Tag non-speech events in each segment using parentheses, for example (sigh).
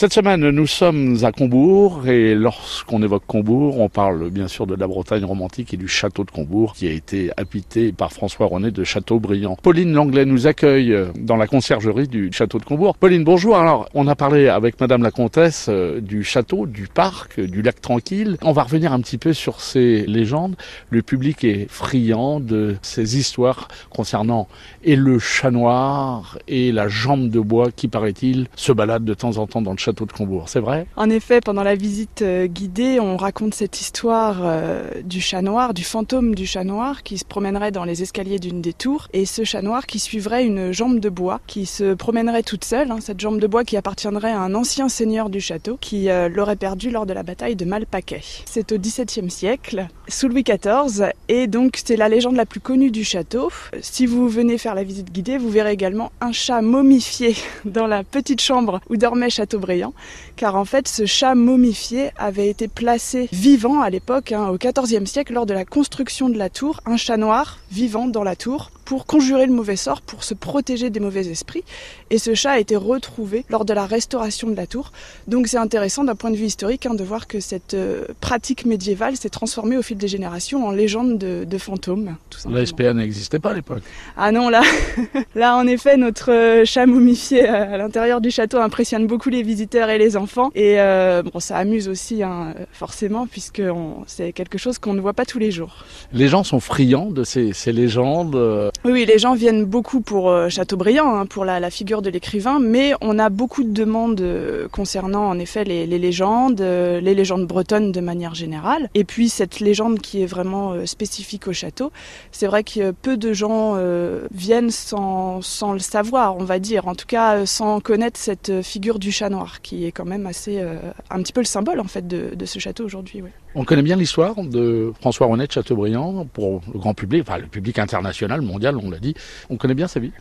Cette semaine, nous sommes à Combourg et lorsqu'on évoque Combourg, on parle bien sûr de la Bretagne romantique et du château de Combourg qui a été habité par François René de Châteaubriand. Pauline Langlais nous accueille dans la conciergerie du château de Combourg. Pauline, bonjour. Alors, on a parlé avec madame la comtesse euh, du château, du parc, du lac tranquille. On va revenir un petit peu sur ces légendes. Le public est friand de ces histoires concernant et le chat noir et la jambe de bois qui, paraît-il, se balade de temps en temps dans le château de Combourg, c'est vrai? En effet, pendant la visite euh, guidée, on raconte cette histoire euh, du chat noir, du fantôme du chat noir qui se promènerait dans les escaliers d'une des tours et ce chat noir qui suivrait une jambe de bois qui se promènerait toute seule, hein, cette jambe de bois qui appartiendrait à un ancien seigneur du château qui euh, l'aurait perdu lors de la bataille de Malpaquet. C'est au XVIIe siècle, sous Louis XIV, et donc c'est la légende la plus connue du château. Si vous venez faire la visite guidée, vous verrez également un chat momifié (laughs) dans la petite chambre où dormait Chateaubriand car en fait ce chat momifié avait été placé vivant à l'époque, hein, au XIVe siècle, lors de la construction de la tour, un chat noir vivant dans la tour pour conjurer le mauvais sort, pour se protéger des mauvais esprits. Et ce chat a été retrouvé lors de la restauration de la tour. Donc c'est intéressant d'un point de vue historique hein, de voir que cette euh, pratique médiévale s'est transformée au fil des générations en légende de, de fantôme. La SPA n'existait pas à l'époque. Ah non, là, (laughs) là en effet, notre euh, chat momifié à l'intérieur du château impressionne beaucoup les visiteurs et les enfants. Et euh, bon, ça amuse aussi, hein, forcément, puisque c'est quelque chose qu'on ne voit pas tous les jours. Les gens sont friands de ces, ces légendes. Oui, oui, les gens viennent beaucoup pour euh, Chateaubriand, hein, pour la, la, figure de l'écrivain, mais on a beaucoup de demandes euh, concernant en effet les, les légendes, euh, les légendes bretonnes de manière générale, et puis cette légende qui est vraiment spécifique au château. C'est vrai que peu de gens viennent sans, le savoir, on va dire, en tout cas sans connaître cette figure du chat noir, qui est quand même assez un petit peu le symbole en fait de, ce château aujourd'hui. On connaît bien l'histoire de François René de Chateaubriand pour le grand public, enfin le public international, mondial, on l'a dit. On connaît bien sa vie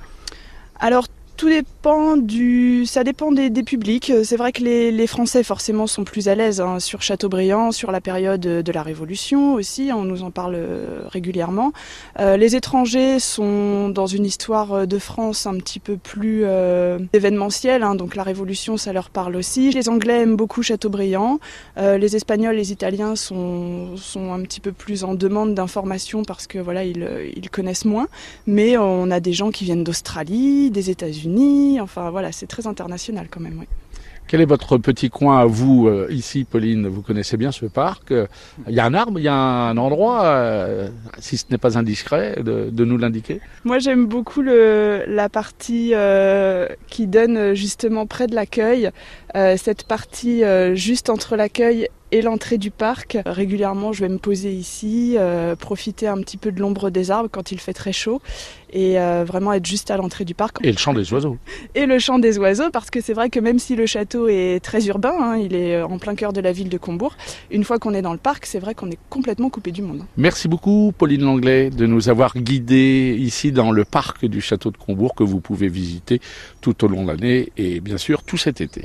tout dépend du, ça dépend des, des publics. C'est vrai que les, les, Français forcément sont plus à l'aise hein, sur Chateaubriand, sur la période de la Révolution aussi. On nous en parle euh, régulièrement. Euh, les étrangers sont dans une histoire de France un petit peu plus euh, événementielle. Hein, donc la Révolution, ça leur parle aussi. Les Anglais aiment beaucoup Chateaubriand. Euh, les Espagnols, les Italiens sont, sont un petit peu plus en demande d'informations parce que voilà, ils, ils connaissent moins. Mais on a des gens qui viennent d'Australie, des États-Unis Enfin voilà, c'est très international quand même. Oui. Quel est votre petit coin à vous euh, ici, Pauline? Vous connaissez bien ce parc. Il y a un arbre, il y a un endroit, euh, si ce n'est pas indiscret, de, de nous l'indiquer? Moi, j'aime beaucoup le, la partie euh, qui donne justement près de l'accueil. Euh, cette partie juste entre l'accueil et l'entrée du parc. Régulièrement, je vais me poser ici, euh, profiter un petit peu de l'ombre des arbres quand il fait très chaud et euh, vraiment être juste à l'entrée du parc. Et le chant des oiseaux. Et le chant des oiseaux, parce que c'est vrai que même si le château est très urbain, hein, il est en plein cœur de la ville de Combourg, une fois qu'on est dans le parc, c'est vrai qu'on est complètement coupé du monde. Merci beaucoup, Pauline Langlais, de nous avoir guidés ici dans le parc du château de Combourg que vous pouvez visiter tout au long de l'année et bien sûr tout cet été.